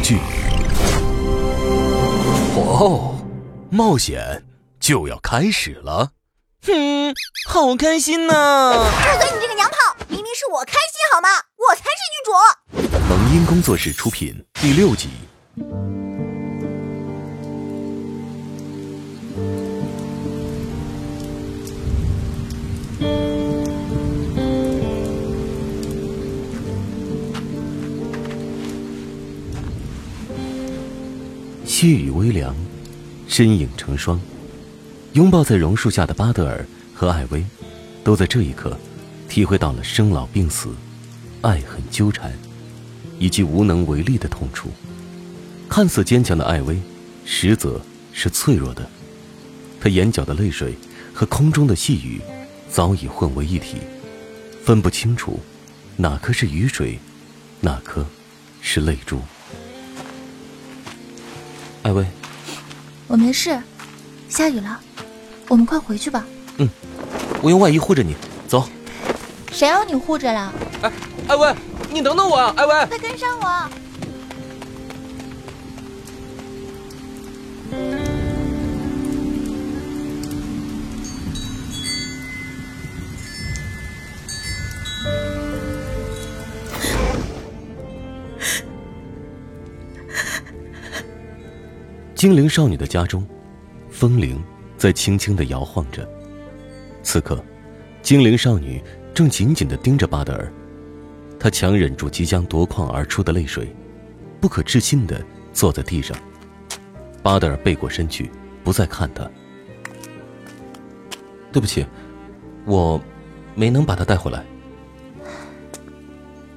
剧。哦，冒险就要开始了。哼，好开心呐！住嘴！你这个娘炮，明明是我开心好吗？我才是女主。萌音工作室出品第六集。细雨微凉，身影成双，拥抱在榕树下的巴德尔和艾薇，都在这一刻体会到了生老病死、爱恨纠缠，以及无能为力的痛楚。看似坚强的艾薇，实则是脆弱的。她眼角的泪水和空中的细雨早已混为一体，分不清楚哪颗是雨水，哪颗是泪珠。艾薇，我没事，下雨了，我们快回去吧。嗯，我用外衣护着你，走。谁要你护着了？哎，艾薇，你等等我啊！艾薇，快跟上我。精灵少女的家中，风铃在轻轻的摇晃着。此刻，精灵少女正紧紧的盯着巴德尔，她强忍住即将夺眶而出的泪水，不可置信的坐在地上。巴德尔背过身去，不再看她。对不起，我没能把她带回来。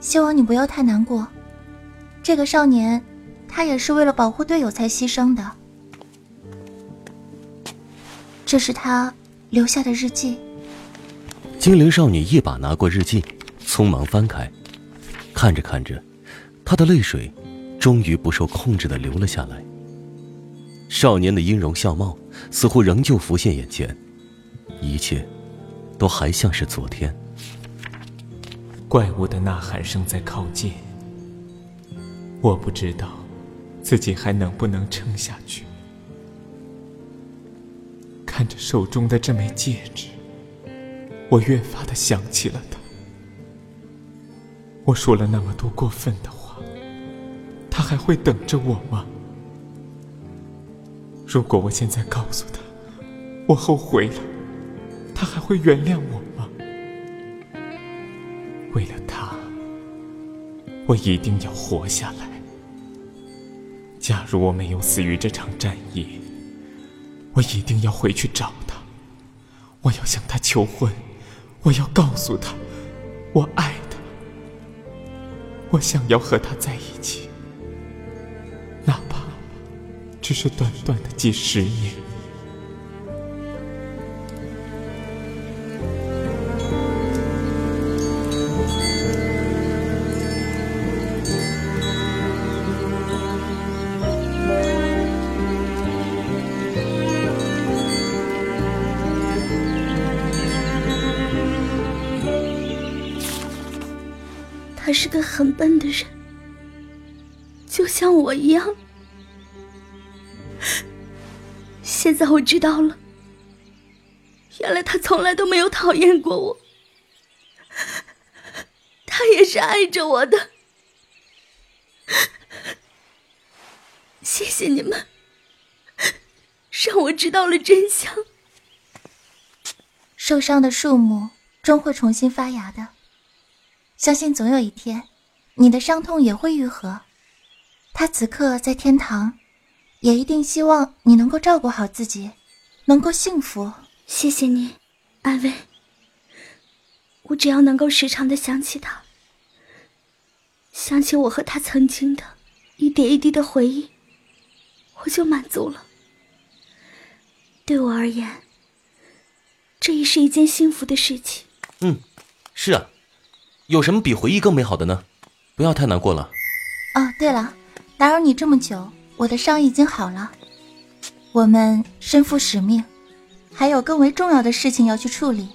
希望你不要太难过。这个少年。他也是为了保护队友才牺牲的。这是他留下的日记。精灵少女一把拿过日记，匆忙翻开，看着看着，她的泪水终于不受控制的流了下来。少年的音容笑貌似乎仍旧浮现眼前，一切都还像是昨天。怪物的呐喊声在靠近，我不知道。自己还能不能撑下去？看着手中的这枚戒指，我越发的想起了他。我说了那么多过分的话，他还会等着我吗？如果我现在告诉他我后悔了，他还会原谅我吗？为了他，我一定要活下来。假如我没有死于这场战役，我一定要回去找他。我要向他求婚，我要告诉他，我爱他。我想要和他在一起，哪怕只是短短的几十年。是个很笨的人，就像我一样。现在我知道了，原来他从来都没有讨厌过我，他也是爱着我的。谢谢你们，让我知道了真相。受伤的树木终会重新发芽的。相信总有一天，你的伤痛也会愈合。他此刻在天堂，也一定希望你能够照顾好自己，能够幸福。谢谢你，艾薇。我只要能够时常的想起他，想起我和他曾经的一点一滴的回忆，我就满足了。对我而言，这也是一件幸福的事情。嗯，是啊。有什么比回忆更美好的呢？不要太难过了。哦，对了，打扰你这么久，我的伤已经好了。我们身负使命，还有更为重要的事情要去处理，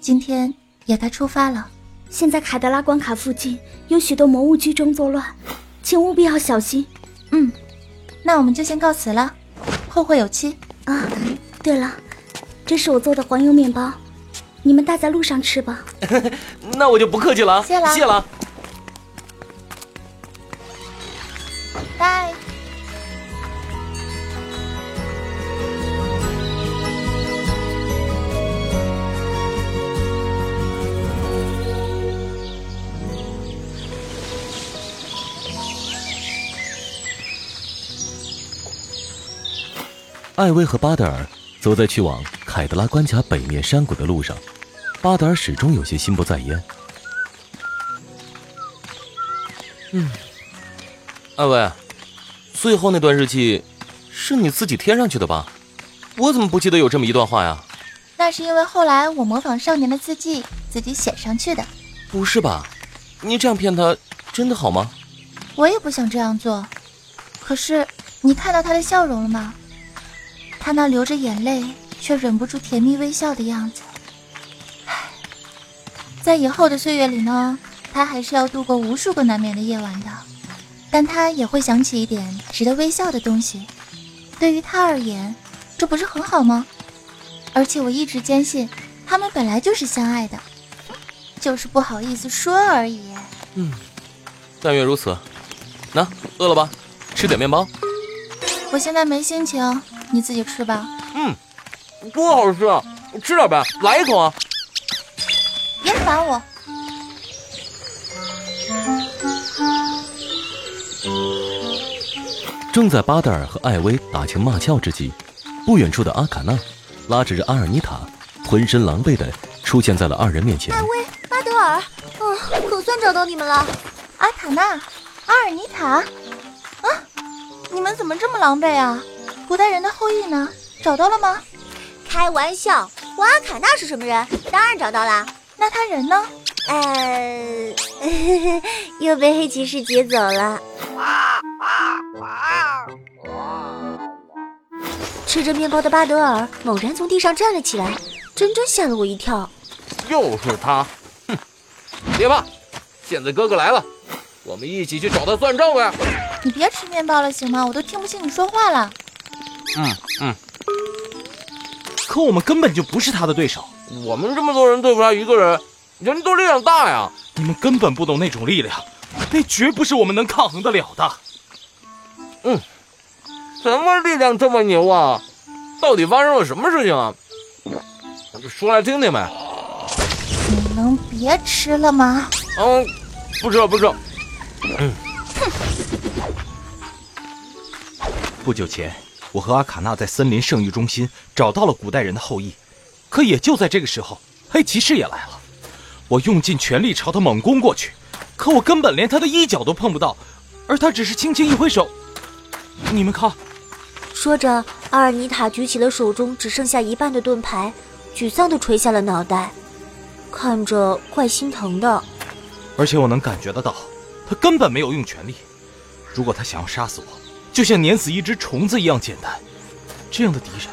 今天也该出发了。现在凯德拉关卡附近有许多魔物居中作乱，请务必要小心。嗯，那我们就先告辞了，后会有期。啊，对了，这是我做的黄油面包，你们带在路上吃吧。那我就不客气了，谢了谢了。拜。艾薇和巴德尔走在去往凯德拉关卡北面山谷的路上，巴德尔始终有些心不在焉。嗯艾薇，最后那段日记是你自己贴上去的吧？我怎么不记得有这么一段话呀？那是因为后来我模仿少年的字迹，自己写上去的。不是吧？你这样骗他，真的好吗？我也不想这样做，可是你看到他的笑容了吗？他那流着眼泪却忍不住甜蜜微笑的样子。唉，在以后的岁月里呢，他还是要度过无数个难眠的夜晚的，但他也会想起一点值得微笑的东西。对于他而言，这不是很好吗？而且我一直坚信，他们本来就是相爱的，就是不好意思说而已。嗯但愿如此。那饿了吧？吃点面包。我现在没心情，你自己吃吧。嗯多好吃啊！吃点呗，来一口啊！别烦我。正在巴德尔和艾薇打情骂俏之际，不远处的阿卡纳拉着阿尔尼塔，浑身狼狈的出现在了二人面前。艾薇，巴德尔，嗯，可算找到你们了。阿卡纳，阿尔尼塔，啊，你们怎么这么狼狈啊？古代人的后裔呢？找到了吗？开玩笑，我阿卡纳是什么人？当然找到啦。那他人呢？呃，又被黑骑士劫走了。吃着面包的巴德尔猛然从地上站了起来，真真吓了我一跳。又是他！哼，别怕，现在哥哥来了，我们一起去找他算账呗。你别吃面包了行吗？我都听不清你说话了。嗯嗯，可我们根本就不是他的对手，我们这么多人对付他一个人，人多力量大呀。你们根本不懂那种力量，那绝不是我们能抗衡得了的。嗯什么力量这么牛啊？到底发生了什么事情啊？说来听听呗。你能别吃了吗？嗯，不吃了，不吃了。不久前，我和阿卡娜在森林圣域中心找到了古代人的后裔，可也就在这个时候，黑骑士也来了。我用尽全力朝他猛攻过去，可我根本连他的衣角都碰不到，而他只是轻轻一挥手。你们看，说着，阿尔尼塔举起了手中只剩下一半的盾牌，沮丧地垂下了脑袋，看着怪心疼的。而且我能感觉得到，他根本没有用全力。如果他想要杀死我，就像碾死一只虫子一样简单。这样的敌人，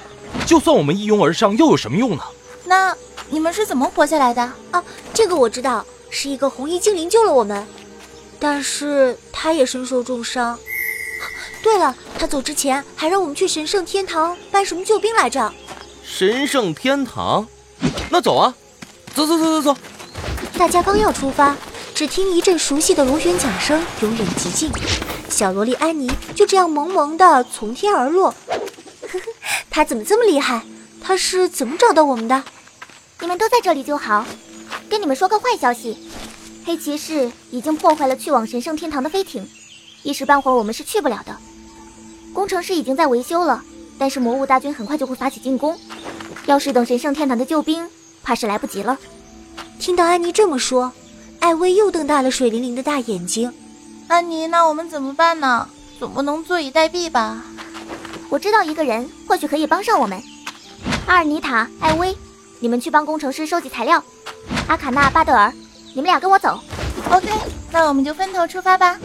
就算我们一拥而上，又有什么用呢？那你们是怎么活下来的？啊，这个我知道，是一个红衣精灵救了我们，但是他也身受重伤。对了，他走之前还让我们去神圣天堂搬什么救兵来着？神圣天堂，那走啊，走走走走走。大家刚要出发，只听一阵熟悉的螺旋桨声由远及近，小萝莉安妮就这样萌萌的从天而落。呵呵，她怎么这么厉害？他是怎么找到我们的？你们都在这里就好。跟你们说个坏消息，黑骑士已经破坏了去往神圣天堂的飞艇，一时半会儿我们是去不了的。工程师已经在维修了，但是魔物大军很快就会发起进攻。要是等神圣天堂的救兵，怕是来不及了。听到安妮这么说，艾薇又瞪大了水灵灵的大眼睛。安妮，那我们怎么办呢？总不能坐以待毙吧？我知道一个人，或许可以帮上我们。阿尔尼塔、艾薇，你们去帮工程师收集材料。阿卡纳、巴德尔，你们俩跟我走。OK，那我们就分头出发吧。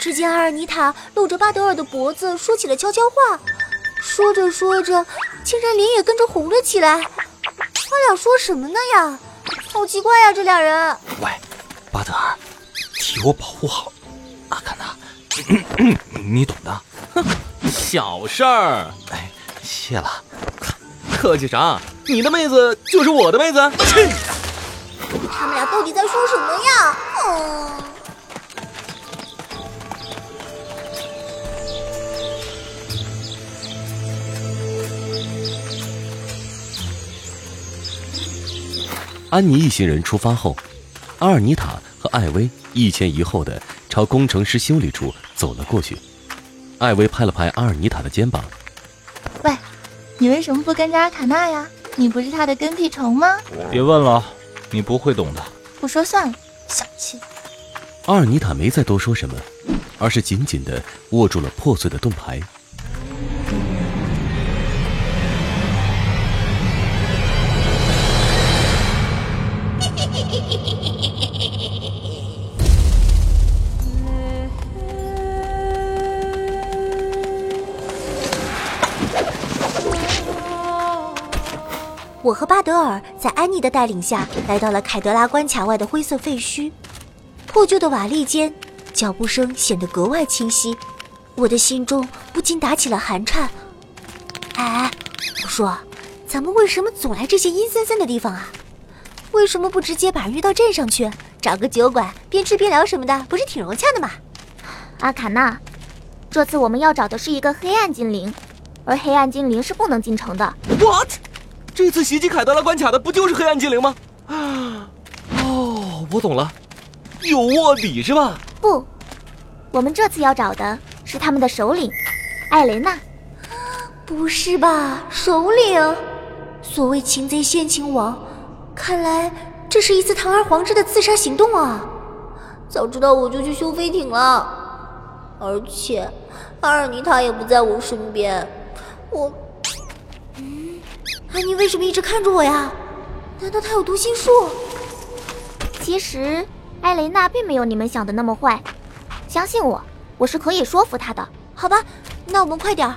只见阿尔尼塔搂着巴德尔的脖子，说起了悄悄话，说着说着，竟然脸也跟着红了起来。他俩说什么呢呀？好奇怪呀，这俩人。喂，巴德尔，替我保护好阿卡纳，你懂的。哼，小事儿。哎，谢了。客气啥？你的妹子就是我的妹子。去你的！他们俩到底在说什么呀？嗯。安妮一行人出发后，阿尔尼塔和艾薇一前一后的朝工程师修理处走了过去。艾薇拍了拍阿尔尼塔的肩膀：“喂，你为什么不跟着阿卡娜呀？你不是他的跟屁虫吗？”“别问了，你不会懂的。”“不说算了，小气。”阿尔尼塔没再多说什么，而是紧紧的握住了破碎的盾牌。我和巴德尔在安妮的带领下来到了凯德拉关卡外的灰色废墟，破旧的瓦砾间，脚步声显得格外清晰，我的心中不禁打起了寒颤。哎哎，我说，咱们为什么总来这些阴森森的地方啊？为什么不直接把人约到镇上去，找个酒馆边吃边聊什么的，不是挺融洽的吗？阿卡娜，这次我们要找的是一个黑暗精灵，而黑暗精灵是不能进城的。What？这次袭击凯德拉关卡的不就是黑暗精灵吗？啊，哦，我懂了，有卧底是吧？不，我们这次要找的是他们的首领，艾雷娜。不是吧，首领？所谓擒贼先擒王，看来这是一次堂而皇之的刺杀行动啊！早知道我就去修飞艇了，而且阿尔尼塔也不在我身边，我。安妮为什么一直看着我呀？难道她有读心术？其实艾雷娜并没有你们想的那么坏，相信我，我是可以说服她的。好吧，那我们快点儿，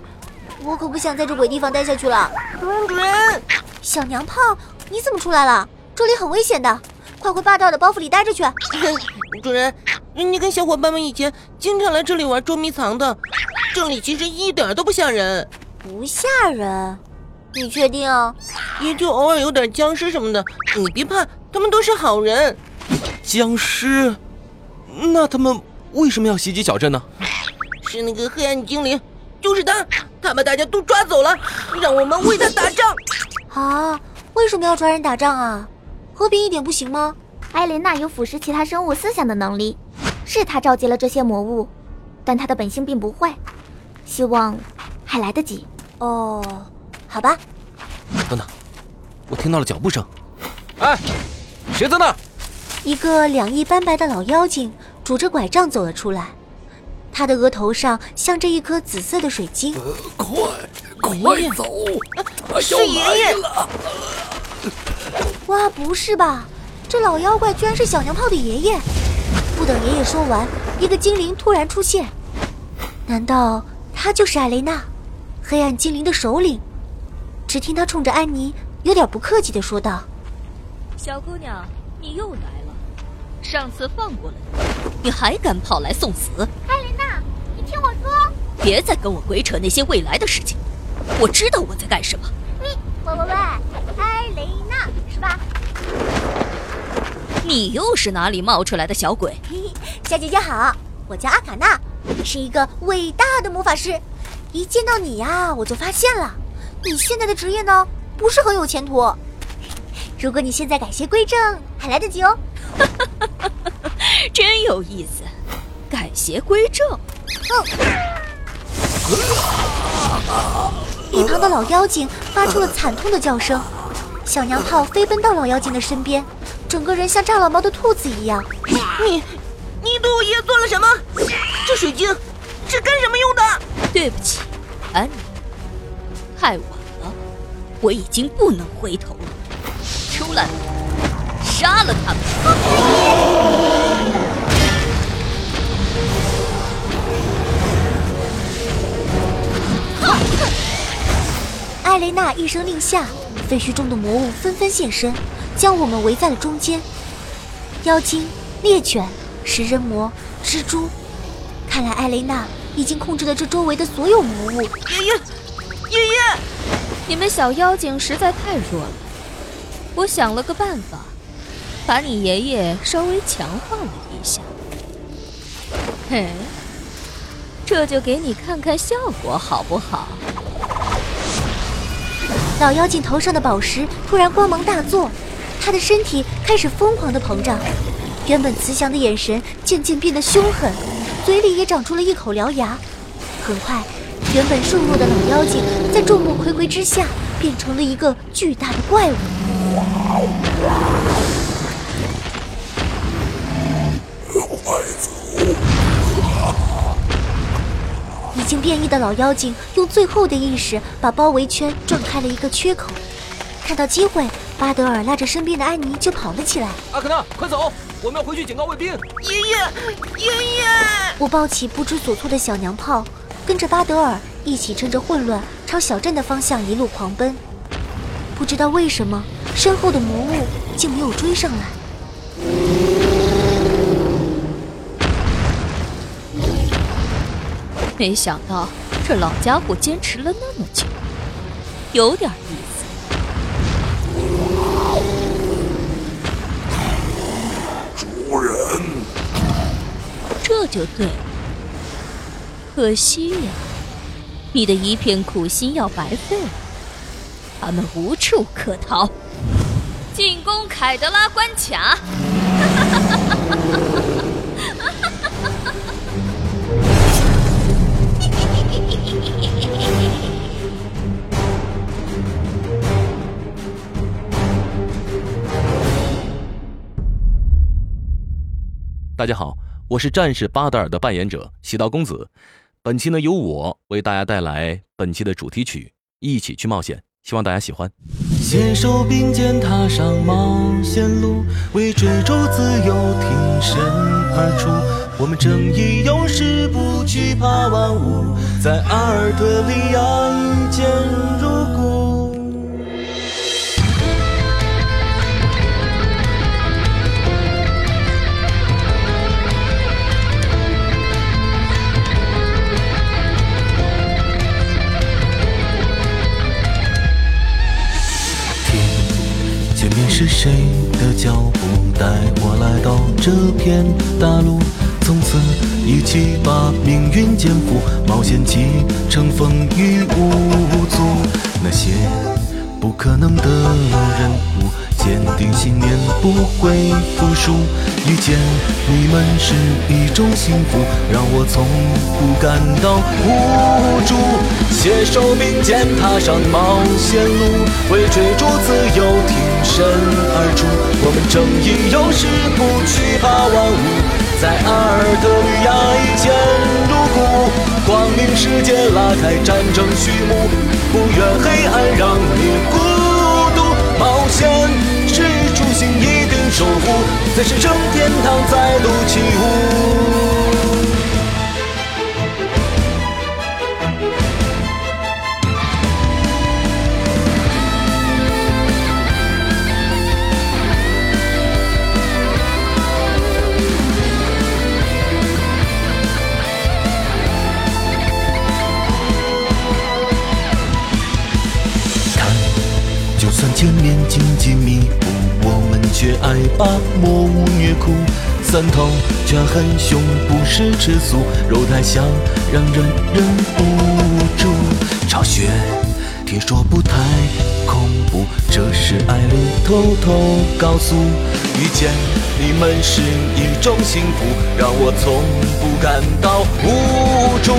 我可不想在这鬼地方待下去了。主人，主人，小娘炮，你怎么出来了？这里很危险的，快回霸道的包袱里待着去。主人，你跟小伙伴们以前经常来这里玩捉迷藏的，这里其实一点都不吓人，不吓人。你确定？也就偶尔有点僵尸什么的，你别怕，他们都是好人。僵尸？那他们为什么要袭击小镇呢？是那个黑暗精灵，就是他，他把大家都抓走了，让我们为他打仗。啊？为什么要抓人打仗啊？和平一点不行吗？艾琳娜有腐蚀其他生物思想的能力，是她召集了这些魔物，但她的本性并不坏，希望还来得及。哦。好吧，等等，我听到了脚步声。哎，谁在那？一个两翼斑白的老妖精拄着拐杖走了出来，他的额头上镶着一颗紫色的水晶。快，快走！是爷爷。哇，不是吧？这老妖怪居然是小娘炮的爷爷！不等爷爷说完，一个精灵突然出现。难道他就是艾雷娜，黑暗精灵的首领？只听他冲着安妮有点不客气的说道：“小姑娘，你又来了。上次放过了你，你还敢跑来送死？艾琳娜，你听我说，别再跟我鬼扯那些未来的事情。我知道我在干什么。你，喂喂喂，艾琳娜是吧？你又是哪里冒出来的小鬼？小姐姐好，我叫阿卡娜，是一个伟大的魔法师。一见到你呀，我就发现了。”你现在的职业呢，不是很有前途。如果你现在改邪归正，还来得及哦。真有意思，改邪归正。一旁的老妖精发出了惨痛的叫声，小娘炮飞奔到老妖精的身边，整个人像炸了毛的兔子一样。你，你对我爷做了什么？这水晶是干什么用的？对不起，安妮。太晚了，我已经不能回头了。出来，杀了他们！艾雷娜一声令下，废墟中的魔物纷纷现身，将我们围在了中间。妖精、猎犬、食人魔、蜘蛛，看来艾雷娜已经控制了这周围的所有魔物。爷爷，你们小妖精实在太弱了。我想了个办法，把你爷爷稍微强化了一下。嘿，这就给你看看效果好不好？老妖精头上的宝石突然光芒大作，他的身体开始疯狂的膨胀，原本慈祥的眼神渐渐变得凶狠，嘴里也长出了一口獠牙。很快，原本瘦弱的老妖精在众目睽睽之下变成了一个巨大的怪物。快走！已经变异的老妖精用最后的意识把包围圈撞开了一个缺口。看到机会，巴德尔拉着身边的安妮就跑了起来。阿可娜，快走！我们要回去警告卫兵。爷爷，爷爷！我抱起不知所措的小娘炮，跟着巴德尔一起趁着混乱朝小镇的方向一路狂奔。不知道为什么，身后的魔物竟没有追上来。没想到这老家伙坚持了那么久，有点意思。主人，这就对了。可惜呀，你的一片苦心要白费了。他们无处可逃，进攻凯德拉关卡！大家好，我是战士巴德尔的扮演者喜道公子。本期呢，由我为大家带来本期的主题曲《一起去冒险》，希望大家喜欢。携手并肩踏上冒险路，为追逐自由挺身而出。我们正义勇士不惧怕万物，在阿尔特里亚一见把命运肩负，冒险启程风雨无阻。那些不可能的任务，坚定信念不会服输。遇见你们是一种幸福，让我从不感到无助。携手并肩踏上冒险路，为追逐自由挺身而出。我们正义有时不惧怕万物。在阿尔特里亚一见如故，光明世界拉开战争序幕，不愿黑暗让你孤独。冒险是初心，一定守护，在神圣天堂再度起舞。把魔物虐哭。三头却很凶，不是吃素，肉太香，让人忍不住。巢穴，听说不太恐怖，这是艾琳偷偷告诉。遇见你们是一种幸福，让我从不感到无助。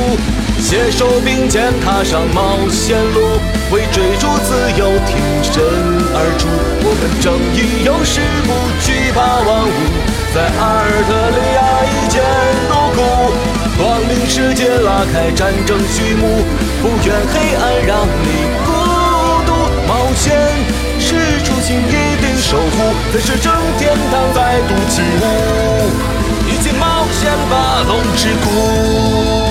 携手并肩踏上冒险路，为追逐自由挺身而出。我们正义勇士不惧怕万物，在阿尔特利亚一见如故。光明世界拉开战争序幕，不愿黑暗让你孤独。冒险是初心，一定守护，在神圣天堂再度起舞。一起冒险吧，龙之谷。